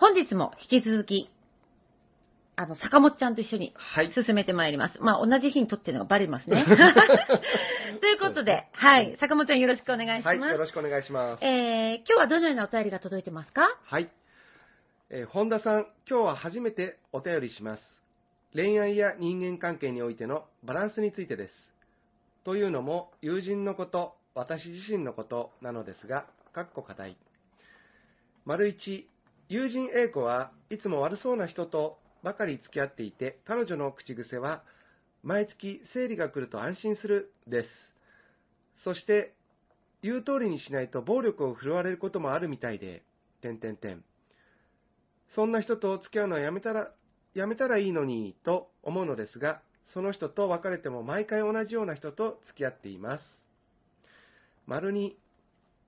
本日も引き続き、あの、坂本ちゃんと一緒にはい。進めてまいります。まあ、同じ日に撮ってるのがバレますね。ということで、はい、坂本ちゃんよろしくお願いします。はい。よろしくお願いします。えー、今日はどのようなお便りが届いてますか？はい。えー本田さん、今日は初めてお便りします。恋愛や人間関係においてのバランスについてです。というのも、友人のこと、私自身のことなのですが、かっこ課題。丸一、友人 A 子はいつも悪そうな人とばかり付き合っていて、彼女の口癖は、毎月生理が来ると安心するです。そして、言う通りにしないと暴力を振るわれることもあるみたいで、点点点。そんな人と付き合うのはやめたら、やめたらいいのに、と思うのですが、その人と別れても毎回同じような人と付き合っています。丸に、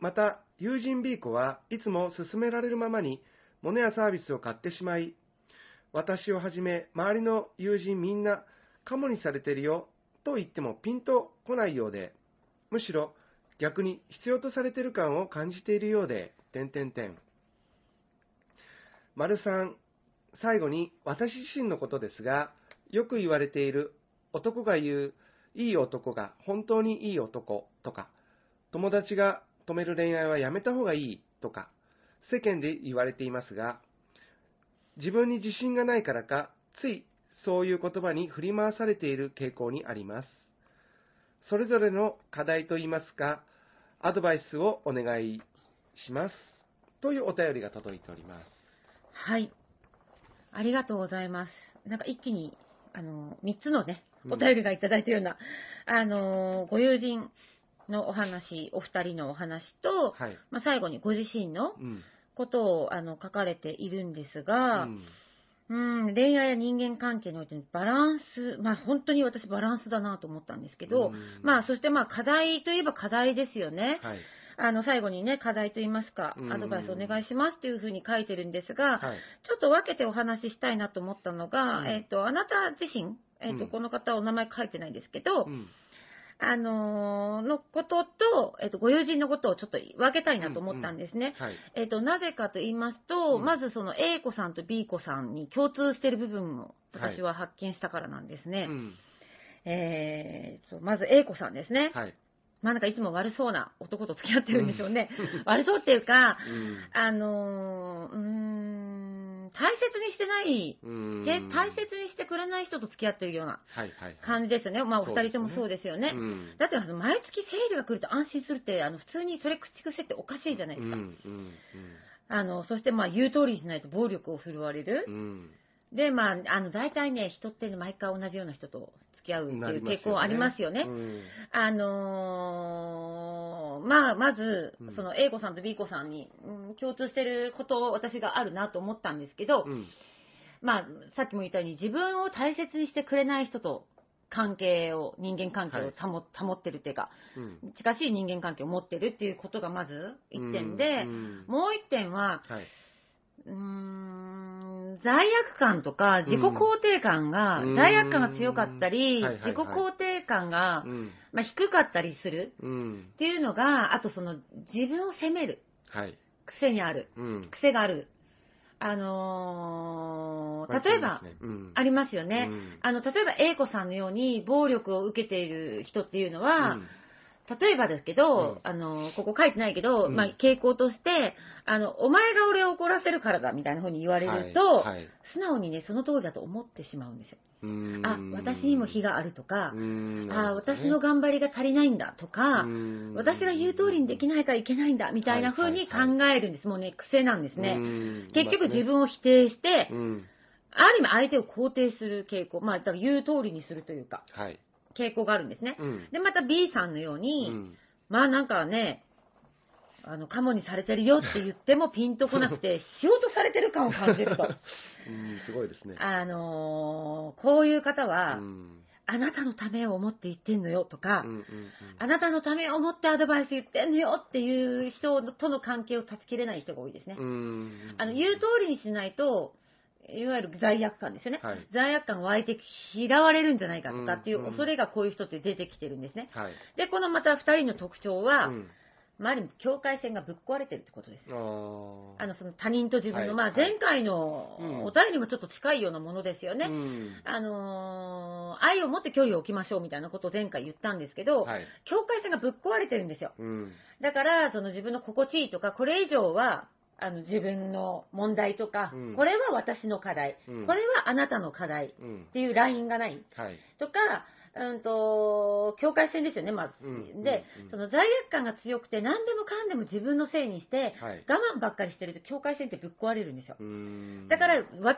また、友人 B 子はいつも勧められるままに物やサービスを買ってしまい、私をはじめ周りの友人みんなカモにされてるよと言ってもピンとこないようで、むしろ逆に必要とされてる感を感じているようで、点点点。丸三、最後に私自身のことですが、よく言われている男が言ういい男が本当にいい男とか、友達が止める恋愛はやめた方がいいとか、世間で言われていますが、自分に自信がないからか、ついそういう言葉に振り回されている傾向にあります。それぞれの課題といいますか、アドバイスをお願いします。というお便りが届いております。はい。ありがとうございます。なんか一気に、あの、3つのね、うんお便りがいただいたような、あの、ご友人のお話、お二人のお話と、はい。まあ、最後にご自身のうん。ことをあの書かれているんですうが、んうん、恋愛や人間関係においてのバランス、まあ本当に私バランスだなと思ったんですけど、うんまあそしてまあ課題といえば課題ですよね。はい。あの最後にね、課題といいますかう、んアドバイスお願いしますっていうふうに書いてるんですが、はい。ちょっと分けてお話ししたいなと思ったのが、うんえっ、と、あなた自身、えっ、と、うんこの方お名前書いてないですけど、うん。あのーのことと、えっ、と、ご友人のことをちょっと分けたいなと思ったんですね。はい。えっ、と、なぜかと言いますと、うんまずその A 子さんと B 子さんに共通している部分をはい私は発見したからなんですね。うん。えーと、まず A 子さんですね。はい。まあなんかいつも悪そうな男と付き合ってるんでしょうね。悪そうっていうか、うんあのーうーん、大切にしてない、うん。で大切にしてくれない人と付き合ってるようなはいはい。感じですよね。まあおそうですね二人ともそうですよね。うん。だってあの毎月生理が来ると安心するって、あの普通にそれ口癖っておかしいじゃないですか。うん。うん。あの、そしてまあ言う通りにしないと暴力を振るわれるう。ん。で、まあ、あの、大体ね、人ってね、毎回同じような人と付き合うっていう傾向ありますよね。うんあのーまあ、まずうん、その A 子さんと B 子さんに、うん共通してることを私があるなと思ったんですけど、うん。まあ、さっきも言ったように自分を大切にしてくれない人と関係を、人間関係を保,、保ってるっていうか、うん。近しい人間関係を持ってるっていうことがまず一点で、うんもう一点は、はい。うーん罪悪感とか自己肯定感が、うん罪悪感が強かったり、はいはいはい自己肯定感が、うん。まあ、低かったりするうん。っていうのが、あとその自分を責めるはい。癖にある。うん。癖がある。あのー例えば、うん、ありますよね。うんあの、例えば A 子さんのように暴力を受けている人っていうのは、うん例えばですけど、うん。あの、ここ書いてないけど、うん。まあ、傾向として、あの、お前が俺を怒らせるからだ、みたいな風に言われると、はいはい。素直にね、その通りだと思ってしまうんですよ。うーん。あ、私にも非があるとかう、ーんあ、私の頑張りが足りないんだとか、私が言う通りにできないからいけないんだ、みたいな風に考えるんです。もうね、癖なんですね。ね結局自分を否定して、うん。ある意味相手を肯定する傾向、まあ、だから言う通りにするというか、はい。傾向があるんですね。うん。で、また B さんのよううに、んまあなんかね、あの、カモにされてるよって言ってもピンとこなくて、必要とされてる感を感じると。うん、すごいですね。あのーこういう方は、うんあなたのためを思って言ってんのよとか、うんうんうんあなたのためを思ってアドバイス言ってんのよっていう人との関係を断ち切れない人が多いですね。うんあの、言う通りにしないと、いわゆる罪悪感ですよね。はい罪悪感が湧いて嫌われるんじゃないかとかっていう恐れがこういう人って出てきてるんですね。はい。で、このまた二人の特徴は、うんまあ、ある意味境界線がぶっ壊れてるってことです。あの、その他人と自分の、はいまあ、前回のうんお便りもちょっと近いようなものですよね。うんあのー愛を持って距離を置きましょうみたいなことを前回言ったんですけど、はい。境界線がぶっ壊れてるんですよ。うんだから、その自分の心地いいとか、これ以上は、あの自分の問題とか、うん。これは私の課題、うん。これはあなたの課題。うん。っていうラインがない。はい。とか、うんと、境界線ですよね、まず。うんでその罪悪感が強くて、何でもかんでも自分のせいにして、はい。我慢ばっかりしてると境界線ってぶっ壊れるんですよ。うんだから、私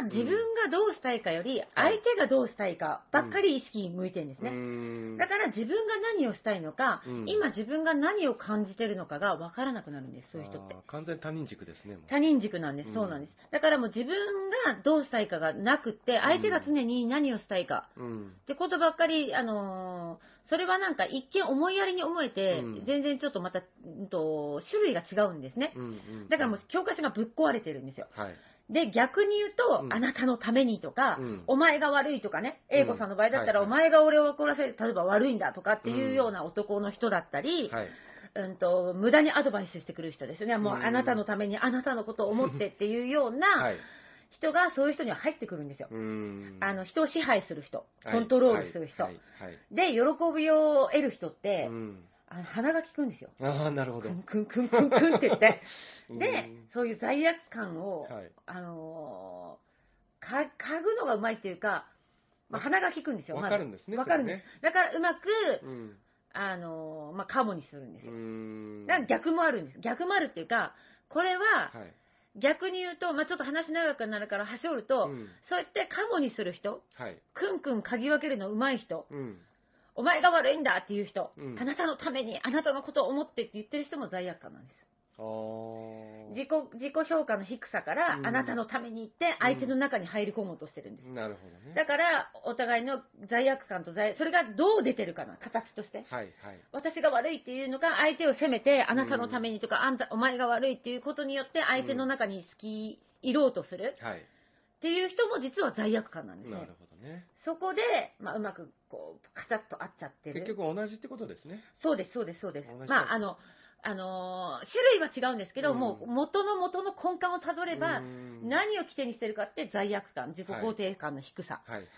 が自分がどうしたいかより、相手がどうしたいかばっかり意識向いてるんですね。ねだから自分が何をしたいのか、うん今自分が何を感じてるのかが分からなくなるんです、そういう人って。完全に他人軸ですね。他人軸なんです、うんそうなんです。だからもう自分がどうしたいかがなくって、相手が常に何をしたいかうん。ってことばっかり、あのーそれはなんか一見思いやりに思えて、うん全然ちょっとまた、うんと、種類が違うんですね。うんうんだからもう境界線がぶっ壊れてるんですよ。はい。で、逆に言うと、うんあなたのためにとか、うんお前が悪いとかね、うん A 子さんの場合だったら、はいお前が俺を怒らせる、例えば悪いんだとかっていうような男の人だったり、はい。うんと、無駄にアドバイスしてくる人ですよね。もううんあなたのためにあなたのことを思ってっていうようは。ない人がそういう人には入ってくるんですよ。うんあの、人を支配する人、はいコントロールする人。はい。はいで、喜びを得る人って、うんあの鼻が利くんですよ。ああ、なるほど。クンクンクンクンクンって言って。うんで、そういう罪悪感を、はい。あのーか、嗅ぐのがうまいっていうか、まあ、鼻が利くんですよ。わかるんですねわかるんです。だからうまく、うん。あのーまあ、カモにするんですうよ。ん。だから逆もあるんです。逆もあるっていうか、これははい。逆に言うと、まあ、ちょっと話長くなるから端折ると、うんそうやってカモにする人、はい。クンクン嗅ぎ分けるのうまい人、うん。お前が悪いんだっていう人、うんあなたのために、あなたのことを思ってって言ってる人も罪悪感なんです。自己自己評価の低さから、うんあなたのために言って相手の中に入り込もうとしてるんです。なるほどね。だから、お互いの罪悪感と罪、それがどう出てるかな、形として。はいはい。私が悪いっていうのが、相手を責めて、あなたのためにとか、あんた、お前が悪いっていうことによって、相手の中に好き、いろうとするはい。っていう人も実は罪悪感なんですねなる。ほどね。そこで、まあ、うまく、こう、カチャッと合っちゃってる。結局同じってことですね。そうです、そうです、そうですまあ、あの、あのー種類は違うんですけど、うんもう元の元の根幹をたどれば、うん何を起点にしてるかって罪悪感、自己肯定感の低さ、はいはい。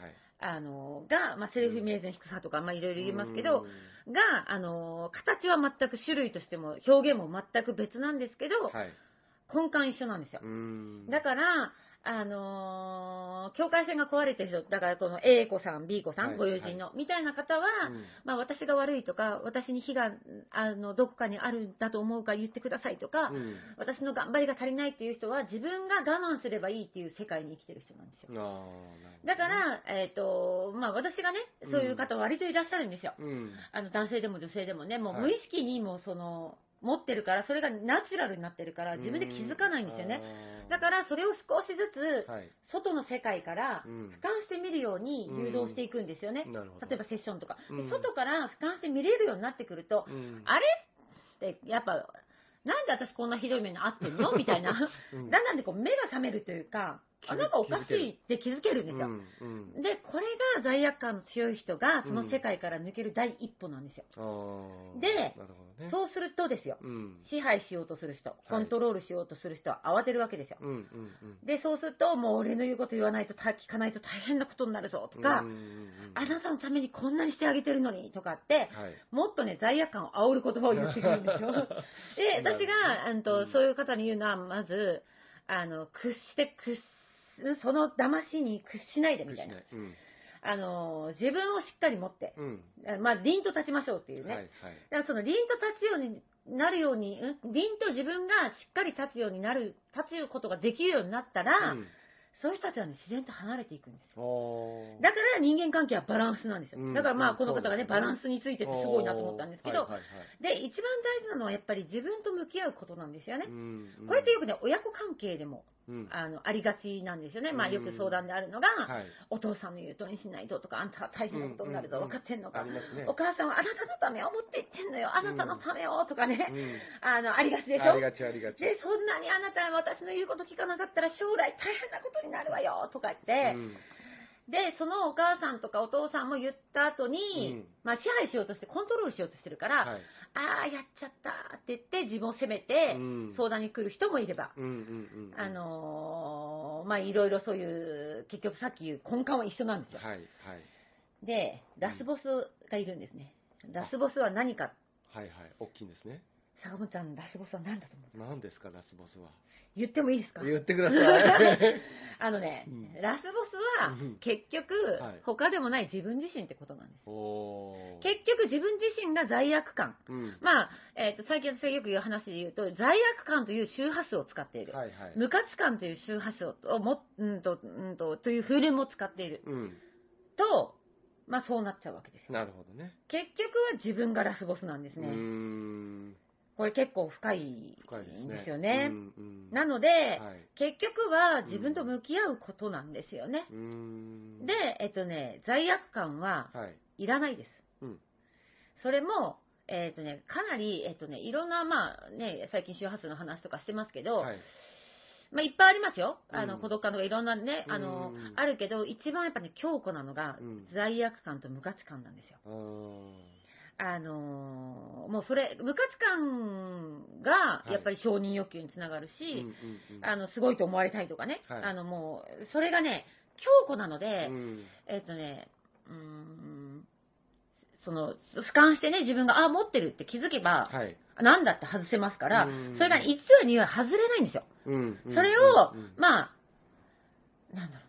あのーが、まあ、セルフイメージの低さとか、まあ、いろいろ言いますけど、うん、が、あのー形は全く種類としても、表現も全く別なんですけど、はい。根幹一緒なんですよ。うんだから、あのー境界線が壊れてる人、だからこの A 子さん、B 子さん、はいご友人の、みたいな方は、うんまあ、私が悪いとか、私に非があのどこかにあるんだと思うから言ってくださいとか、うん私の頑張りが足りないっていう人は、自分が我慢すればいいっていう世界に生きてる人なんですよ。ねだから、えっ、と、まあ、私がね、そういう方割といらっしゃるんですよ。うん。あの、男性でも女性でもね、もうはい無意識にもその、持ってるから、それがナチュラルになってるから、自分で気づかないんですよね。だから、それを少しずつ、はい。外の世界からうん。俯瞰して見るように誘導していくんですよね。例えばセッションとか、外から俯瞰して見れるようになってくると、うん、あれってやっぱなんで私こんなひどい目に遭ってんの？みたいな。うん。だんだんでこう目が覚めるというかなんかおかしいって気づける。んですよ。うんうん。で、これが罪悪感の強い人が、その世界から抜ける第一歩なんですよ。あーでね。そうするとですよ、うん。支配しようとする人、コントロールしようとする人は慌てるわけですよ。うんうんうん。で、そうすると、もう俺の言うこと言わないと、た聞かないと大変なことになるぞとか、うんうんうん。あなたのためにこんなにしてあげてるのにとかって、はい。もっとね、罪悪感を煽る言葉を言ってくるんですよ。で、私が、うんとうん。そういう方に言うのは、まず、あの、屈して、屈す、その騙しに屈しないでみたいな。うん。あの、自分をしっかり持って、うん。まあ、凛と立ちましょうっていうね。はいはい。だからその凛と立つようになるように、ん？凛と自分がしっかり立つようになる、立つことができるようになったら、うん。そういう人たちはね、自然と離れていくんですよ。だから人間関係はバランスなんですよ。うんだからまあうん。この方がね、バランスについてってすごいなと思ったんですけど、はいはいはい。で、一番大事なのはやっぱり自分と向き合うことなんですよね。これってよくね、親子関係でもうん。あのありがちなんですよね。まあうんよく相談であるのが、はい。お父さんの言う通りにしないととか、あんたは大変なことになるぞ、分かってんのか。お母さんはあなたのためを思って言ってんのよ、あなたのためをとかね、うん。あの、ありがちでしょ。ありがちありがち。で、そんなにあなたは私の言うこと聞かなかったら将来大変なことになるわよとか言って、うん。で、そのお母さんとかお父さんも言った後に、うん。まあ支配しようとしてコントロールしようとしてるから、はいああ、やっちゃった。って言って自分を責めてうん。相談に来る人もいれば、うんうんうんあのーまあいろいろそういう、結局さっき言う根幹は一緒なんですよ。はいはい。で、ラスボスがいるんですね。ラスボスは何か、はいはい。大きいんですね。坂本ちゃん、ラスボスは何だと思う？何ですかラスボスは？言ってもいいですか？言ってください。あのね、うん。ラスボス結局、はい他でもない自分自身ってことなんです。結局自分自身が罪悪感。うんまあ、えっ、と、最近私がよく言う話で言うと、罪悪感という周波数を使っている。はいはい無価値観という周波数をも、うんと、うんと、というフィルムを使っているうんと、まあそうなっちゃうわけですよ。なるほどね結局は自分がラスボスなんですね。んこれ結構深いんですよね。うんうん。なので、はい。結局は自分と向き合うことなんですよね。うーん。で、えっとね、罪悪感ははい。いらないです。うん。それも、えっとね、かなり、えっとね、いろんな、まあね、最近周波数の話とかしてますけど、はい。まあ、いっぱいありますよ。あの、うん。孤独感とかいろんなね、あのうん、あるけど、一番やっぱね、強固なのがうん、罪悪感と無価値観なんですよ。あのーもうそれ、無価値観が、やっぱり承認欲求につながるし、うんうんうん。あの、すごいと思われたいとかね、はい。あの、もう、それがね、強固なので、うん。えっ、とね、うーん、その、俯瞰してね、自分が、あ、持ってるって気づけば、はい。なんだって外せますからうん、それが1話には外れないんですよ。それをまあ、なんだろ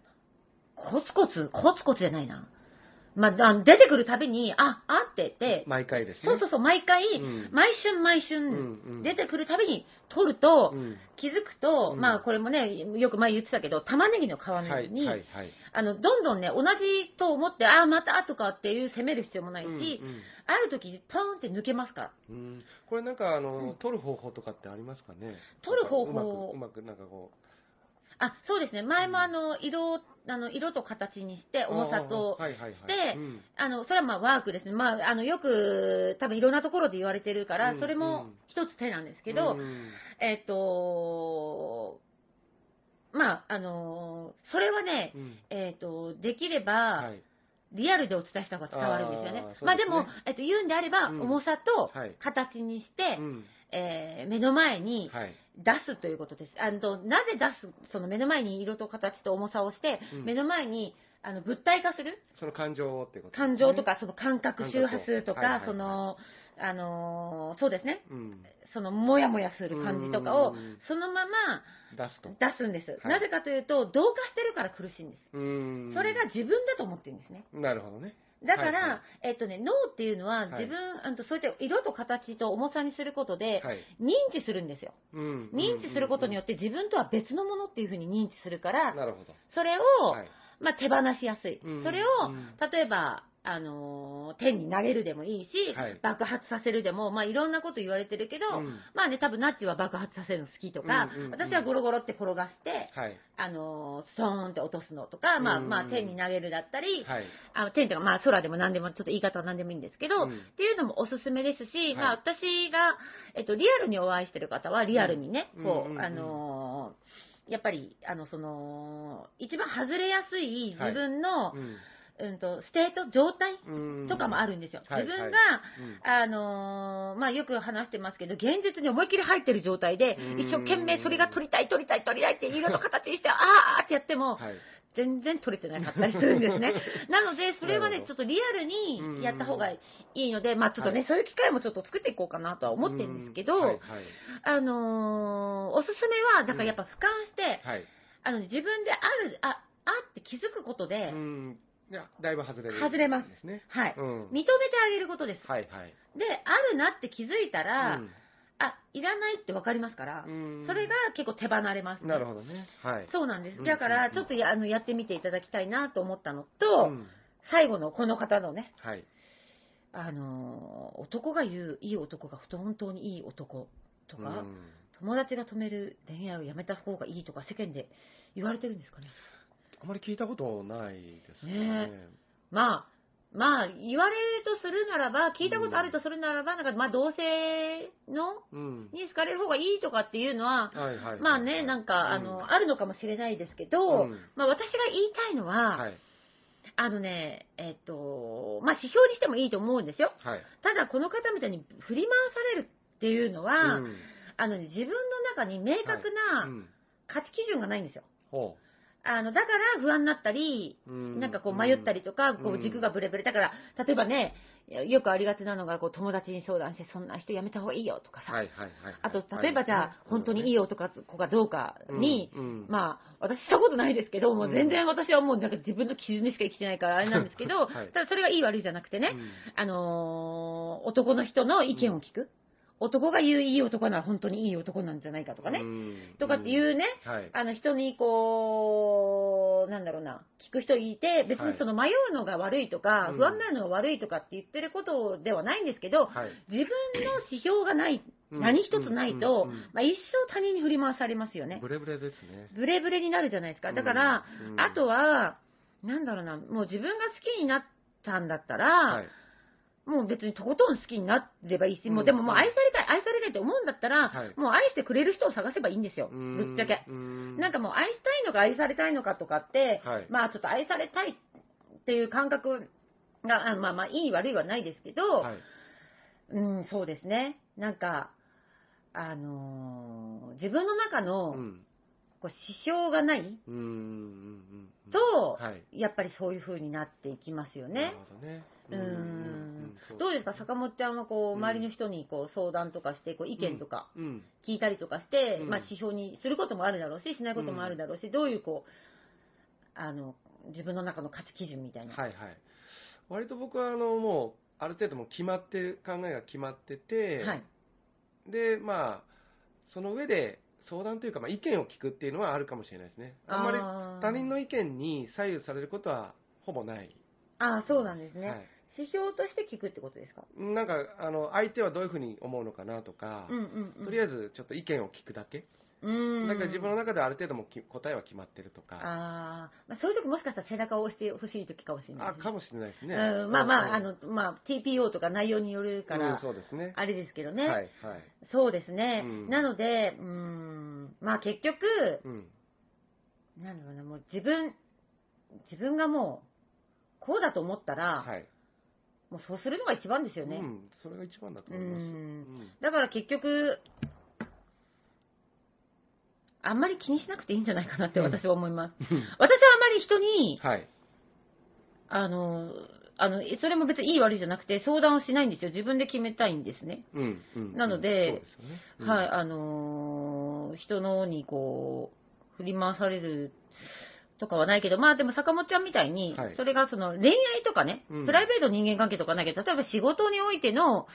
うな。コツコツ、コツコツじゃないな。まあ、あ出てくるたびに、あ、あってて、毎回ですね。そうそうそう、毎回、うん。毎春毎春、うんうん。出てくるたびに取ると、うん。気づくと、うん。まあこれもね、よく前言ってたけど、玉ねぎの皮のはように、いはいはいあの、どんどんね、同じと思って、ああ、またとかっていう責める必要もないし、うんうん。ある時、ポーンって抜けますから。うん。これなんかあの、うん。取る方法とかってありますかね？取る方法うまくうまくなんかこあ、そうですね。前もあの、色、あの、色と形にして、う重さとしてうん。あの、それはまあワークですね。まあ、あの、よく、多分いろんなところで言われてるから、うんそれも一つ手なんですけど、うんえっと、まあ、あの、それはね、うん。えっと、できれば、はい。リアルでお伝えした方が伝わるんですよね。まあでも、えっと、言うんであれば、うん。重さとはい。形にして、うんえー目の前にはい。出すということです。あのなぜ出す、その目の前に色と形と重さをして、うん。目の前にあの物体化する？その感情をってことね。感情とか、その感覚、周波数とか、はいはいはい。その、あのーそうですね。うん。その、もやもやする感じとかをうん、そのまま出すと。出すんです。はい。なぜかというと、同化してるから苦しいんです。うん。それが自分だと思ってるんですね。なるほどねだから、はいはい。えっとね、脳っていうのははい。自分、あのそうやって色と形と重さにすることで、はい。認知するんですよ。うん認知することによっって自分とは別のものっていうふうに認知するから、なるほど。それを、はいまあ、手放しやすい。うんそれをうん、例えば、あのー天に投げるでもいいし、はい。爆発させるでも、まあ、いろんなこと言われてるけど、うん。まあね、多分ナッチは爆発させるの好きとか、うんうんうん。私はゴロゴロって転がして、はい。あのーストーンって落とすのとか、まあ、うん。まあ、天に投げるだったり、はい。あ天とか、まあ、空でも何でも、ちょっと言い方は何でもいいんですけど、うん。っていうのもおすすめですし、まあ、はい私が、えっと、リアルにお会いしてる方は、リアルにね、うん。こう、うんうんうん。あのーやっぱり、あの、その、一番外れやすい自分の、うん。うんと、 state、状態うん。とかもあるんですよ。はい自分が、はいうん。あのーまあ、よく話してますけど、現実に思いっきり入ってる状態でうん、一生懸命それが取りたい、取りたい、取りたいって色の形にして、あーってやっても、はい。全然取れてなかったりするんですね。なので、それはね、ちょっとリアルにやった方がいいので、まあちょっとね、はいそういう機会もちょっと作っていこうかなとは思ってるんですけど、うんはいはい。あのーおすすめは、だからやっぱ俯瞰して、はい。あの、自分である、あ、あって気づくことで、うん。いや、だいぶ外れる。外れます。はい、うん。認めてあげることです。はいはい。で、あるなって気づいたら、うんあ、いらないって分かりますから、うんそれが結構手離れます、ね。なるほどね。はい。そうなんです。うんだから、うんちょっとやあのやってみていただきたいなと思ったのと、うん最後のこの方のね、はい。あのー男が言ういい男が本当にいい男とか、うん友達が止める恋愛をやめた方がいいとか世間で言われてるんですかね？あまり聞いたことないですね。ねまあ、まあ、言われるとするならば、聞いたことあるとするならば、なんか、まあ、同性の、うん。に好かれる方がいいとかっていうのは。まあね、なんか、あの、あるのかもしれないですけど、うんまあ私が言いたいのは、はい。あのね、えっと、まあ指標にしてもいいと思うんですよ。はい。ただ、この方みたいに振り回されるっていうのは、うんあのね、自分の中に明確なうん価値基準がないんですよ。ほあの、だから不安になったり、なんかこう迷ったりとか、こううん軸がブレブレ。だから、例えばね、よくありがちなのが、こう友達に相談して、そんな人やめた方がいいよとかさ。はいはいはい。あと、例えばじゃあ、本当にいいよ男かどうかに、うんまあ、私したことないですけど、もう全然私はもうなんか自分の基準でしか生きてないからあれなんですけど、はいただそれがいい悪いじゃなくてね、あのー男の人の意見を聞く。男が言ういい男なら本当にいい男なんじゃないかとかね。とかっていうね、はい。あの人にこう、なんだろうな、聞く人いて、別にその迷うのが悪いとか、うん不安になるのが悪いとかって言ってることではないんですけど、はい。自分の指標がない、うん何一つないと、うんうんうんまあ、一生他人に振り回されますよね。ブレブレですね。ブレブレになるじゃないですか。だから、あとは、なんだろうな、もう自分が好きになったんだったら、はい。もう別にとことん好きになればいいし、もううんでももう愛されたい、愛されたいって思うんだったら、はいもう愛してくれる人を探せばいいんですよ。ぶっちゃけ。うんなんかもう愛したいのか愛されたいのかとかって、はいまあちょっと愛されたいっていう感覚が、あまあまあいい悪いはないですけど、はい。うん、そうですね。なんか、あのー自分の中の、うん。こう指標がない。と、はい。やっぱりそういう風になっていきますよねなる。ほどね。うんそどうですか、坂本ちゃんはこううん周りの人にこう相談とかして、こう意見とかうん。聞いたりとかして、うんまあ、指標にすることもあるだろうし、しないこともあるだろうし、どういうこうあの自分の中の価値基準みたいな。はいはい。割と僕は、あの、もう、ある程度もう決まってる、考えが決まってて、はいで、まあ、その上で相談というか、まあ、意見を聞くっていうのはあるかもしれないですね。あんまり他人の意見に左右されることはほぼない。あーそうなんですね、はい指標として聞くってことですか？なんか、あの、相手はどういうふうに思うのかなとか、うんうんうん、とりあえずちょっと意見を聞くだけ。うんだから自分の中である程度もき答えは決まってるとか、あー、まあ、そういう時もしかしたら背中を押してほしい時かもしれないあ、かもしれないですね。うん、まあまあ、あうんの、まあ、TPO とか内容によるかうんら、そうですね。あれですけどね。はい、はい。そうですね。うんなので、うーん、まあ結局、うん。なんだろうな、もう自分、自分がもう、こうだと思ったら、はい。もうそうするのが一番ですよね。うん、それが一番だと思います。うんうんだから結局、あんまり気にしなくていいんじゃないかなって私は思います。私はあまり人に、はい。あの、あの、それも別にいい悪いじゃなくて相談をしないんですよ。自分で決めたいんですね。うん、うん。なのではい、あのー人のにこう、振り回されるとかはないけど、まあでも坂本ちゃんみたいに、はい。それがその恋愛とかね、うん。プライベート人間関係とかないけど、例えば仕事においての、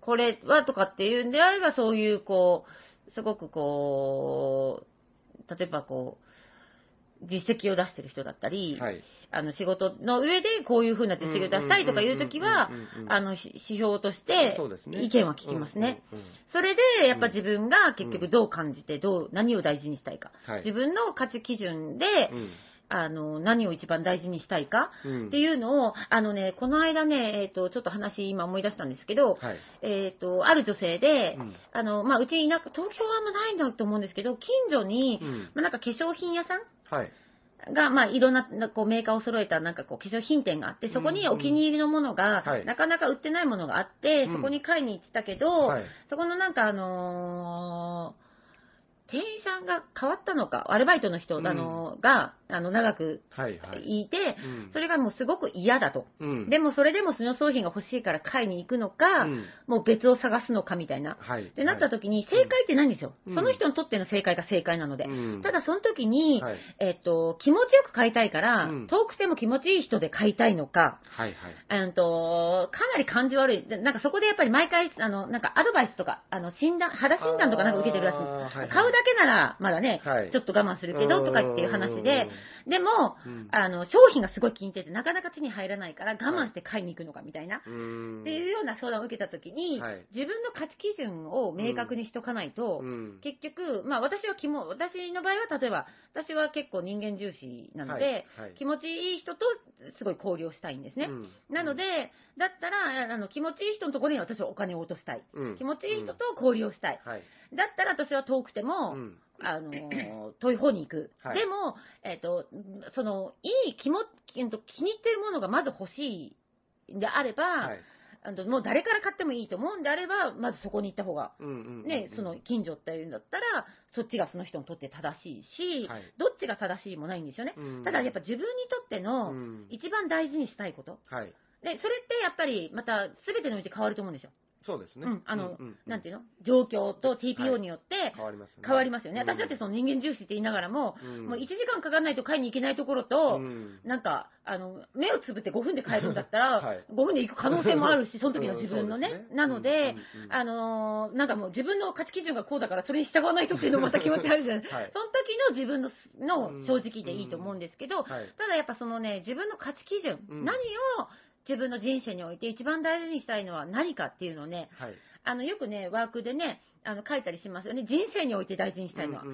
これはとかっていうんであれば、そういうこう、すごくこう、例えばこう、実績を出してる人だったり、はい。あの仕事の上でこういうふうな実績を出したいとかいうときはうんうんうんうんうん、あの、し指標としてそうですね。意見は聞きますね。うんうんうんそれで、やっぱ自分が結局どう感じて、どう、何を大事にしたいか。はい。自分の価値基準で、うんあの、何を一番大事にしたいかうん。っていうのを、あのね、この間ね、えっ、と、ちょっと話今思い出したんですけど、はい。えっ、と、ある女性で、うん。あの、まあ、うち田舎、東京はあんまないんだと思うんですけど、近所に、うん。まあ、なんか化粧品屋さんはい。が、まあ、いろんな、なこう、メーカーを揃えた、なんかこう、化粧品店があって、そこにお気に入りのものが、はい。なかなか売ってないものがあって、うん。そこに買いに行ってたけど、はい。そこのなんかあのー店員さんが変わったのか、アルバイトの人、うんあのーが、あの、長くはい。はい。いて、うんそれがもうすごく嫌だと。うん。でもそれでもその商品が欲しいから買いに行くのか、うんもう別を探すのかみたいな。はい。ってなった時に、正解ってないんですよ。うんその人にとっての正解が正解なので。うんただその時に、はい。えっと、気持ちよく買いたいから、うん遠くても気持ちいい人で買いたいのか、はい。はい。うんと、かなり感じ悪い。でなんかそこでやっぱり毎回、あの、なんかアドバイスとか、あの、診断、肌診断とかなんか受けてるらしいんです。はいはい買うだけなら、まだね、はいちょっと我慢するけど、とかっていう話で、でも、うん、あの、商品がすごい気に入ってて、なかなか手に入らないから我慢して買いに行くのかみたいな。うん。っていうような相談を受けたときに、はい自分の価値基準を明確にしとかないと、うん。結局、まあ私は気も、私の場合は例えば、私は結構人間重視なので、気持ちいい人とすごい交流をしたいんですね。うんなので、だったら、あの、気持ちいい人のところに私はお金を落としたい。うん気持ちいい人と交流をしたい。はい。だったら私は遠くても、うんあのー遠い方に行く。はいでも、えっ、と、その、いい気も、気に入ってるものがまず欲しいんであれば、はい。あのもう誰から買ってもいいと思うんであれば、まずそこに行った方が、うんうんうんね、その近所っていうんだったら、そっちがその人にとって正しいし、はいどっちが正しいもないんですよね。うんただやっぱ自分にとってうのん一番大事にしたいこと。はい。で、それってやっぱりまた全てにおいて変わると思うんですよ。そうですね。うん、あの、うんうんなんていうの？状況とは TPO い。によって変わりますね。変わりますよね。うん。私だってその人間重視って言いながらも、うん。もう1時間かかんないと買いに行けないところと、うん。なんか、あの、目をつぶって5分で買えるんだったら、はい。5分で行く可能性もあるし、その時の自分のね。ね。なので、うんうんうん。あのーなんかもう自分の価値基準がこうだから、それに従わないとっていうのもまた気持ち悪いじゃない、はい。その時の自分のの正直でいいと思うんですけど、はい。ただやっぱそのね、自分の価値基準、うん。何を自分の人生において一番大事にしたいのは何かっていうのをね、はい。あの、よくね、ワークでね、あの、書いたりしますよね。人生において大事にしたいのは。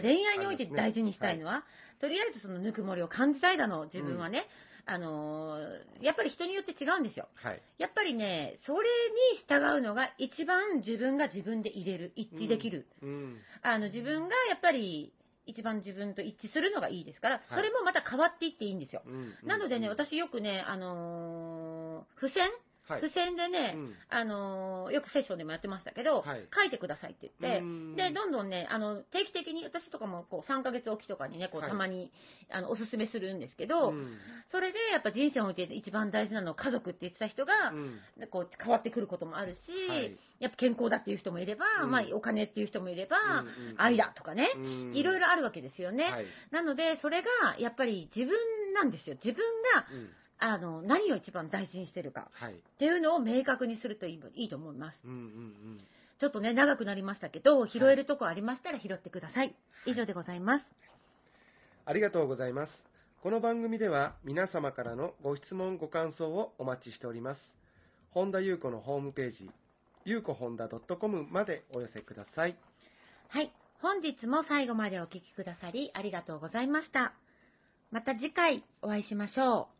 恋愛において大事にしたいのは、とりあえずそのぬくもりを感じたいだの、自分はね、あのーやっぱり人によって違うんですよ。はい。やっぱりね、それに従うのが一番自分が自分で入れる、一致できる。うん。あの、自分がやっぱり一番自分と一致するのがいいですから、いそれもまた変わっていっていいんですよ。うんなのでね、うん私よくね、あのー付箋はい。付箋でね、うん。あのーよくセッションでもやってましたけど、はい。書いてくださいって言って、うん。で、どんどんね、あの、定期的に、私とかもこう3ヶ月おきとかにね、こうはい。たまに、あの、おすすめするんですけど、うん。それでやっぱ人生において一番大事なのは家族って言ってた人が、うん。こう変わってくることもあるし、はい。やっぱ健康だっていう人もいれば、うん。まあお金っていう人もいれば、うんうん。愛だとかね、うん。いろいろあるわけですよね。はい。なので、それがやっぱり自分なんですよ。自分が、うんあの、何を一番大事にしてるかはい。っていうのを明確にするといいいいと思います。うんうんうん。ちょっとね、長くなりましたけど、拾えるとこありましたら拾ってください。以上でございます。ありがとうございます。この番組では皆様からのご質問ご感想をお待ちしております。本田裕子のホームページ、ゆうこ本田 .com までお寄せください。はい。本日も最後までお聞きくださりありがとうございました。また次回お会いしましょう。